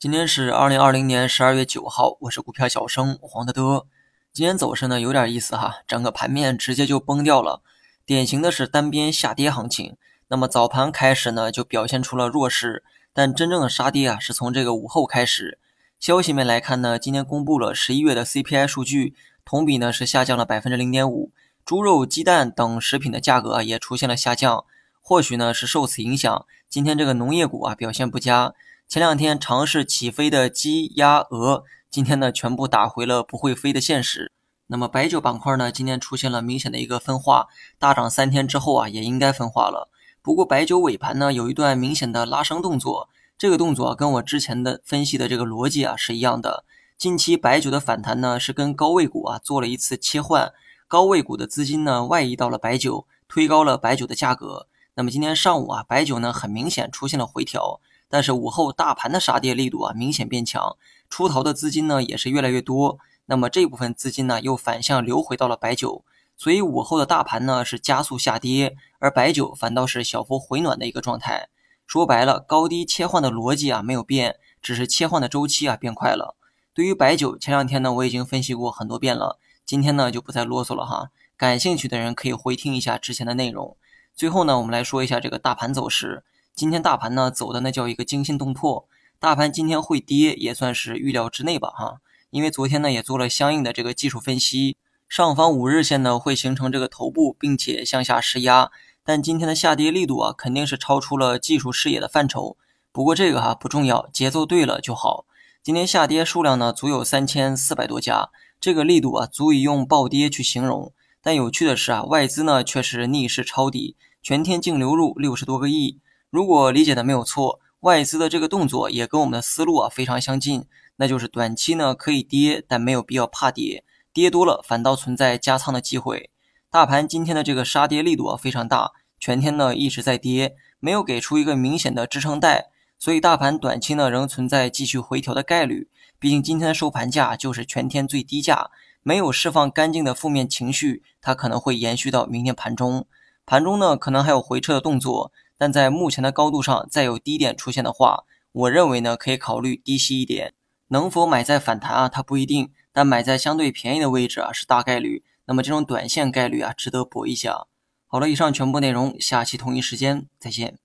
今天是二零二零年十二月九号，我是股票小生黄德德。今天走势呢有点意思哈，整个盘面直接就崩掉了，典型的是单边下跌行情。那么早盘开始呢就表现出了弱势，但真正的杀跌啊是从这个午后开始。消息面来看呢，今天公布了十一月的 CPI 数据，同比呢是下降了百分之零点五，猪肉、鸡蛋等食品的价格也出现了下降，或许呢是受此影响，今天这个农业股啊表现不佳。前两天尝试起飞的鸡、鸭、鹅，今天呢全部打回了不会飞的现实。那么白酒板块呢，今天出现了明显的一个分化，大涨三天之后啊，也应该分化了。不过白酒尾盘呢有一段明显的拉升动作，这个动作跟我之前的分析的这个逻辑啊是一样的。近期白酒的反弹呢是跟高位股啊做了一次切换，高位股的资金呢外移到了白酒，推高了白酒的价格。那么今天上午啊，白酒呢很明显出现了回调。但是午后大盘的杀跌力度啊明显变强，出逃的资金呢也是越来越多。那么这部分资金呢又反向流回到了白酒，所以午后的大盘呢是加速下跌，而白酒反倒是小幅回暖的一个状态。说白了，高低切换的逻辑啊没有变，只是切换的周期啊变快了。对于白酒，前两天呢我已经分析过很多遍了，今天呢就不再啰嗦了哈。感兴趣的人可以回听一下之前的内容。最后呢，我们来说一下这个大盘走势。今天大盘呢走的那叫一个惊心动魄，大盘今天会跌也算是预料之内吧哈，因为昨天呢也做了相应的这个技术分析，上方五日线呢会形成这个头部，并且向下施压，但今天的下跌力度啊肯定是超出了技术视野的范畴。不过这个哈不重要，节奏对了就好。今天下跌数量呢足有三千四百多家，这个力度啊足以用暴跌去形容。但有趣的是啊，外资呢却是逆势抄底，全天净流入六十多个亿。如果理解的没有错，外资的这个动作也跟我们的思路啊非常相近，那就是短期呢可以跌，但没有必要怕跌，跌多了反倒存在加仓的机会。大盘今天的这个杀跌力度啊非常大，全天呢一直在跌，没有给出一个明显的支撑带，所以大盘短期呢仍存在继续回调的概率。毕竟今天的收盘价就是全天最低价，没有释放干净的负面情绪，它可能会延续到明天盘中。盘中呢可能还有回撤的动作。但在目前的高度上，再有低点出现的话，我认为呢，可以考虑低吸一点。能否买在反弹啊？它不一定，但买在相对便宜的位置啊，是大概率。那么这种短线概率啊，值得搏一下。好了，以上全部内容，下期同一时间再见。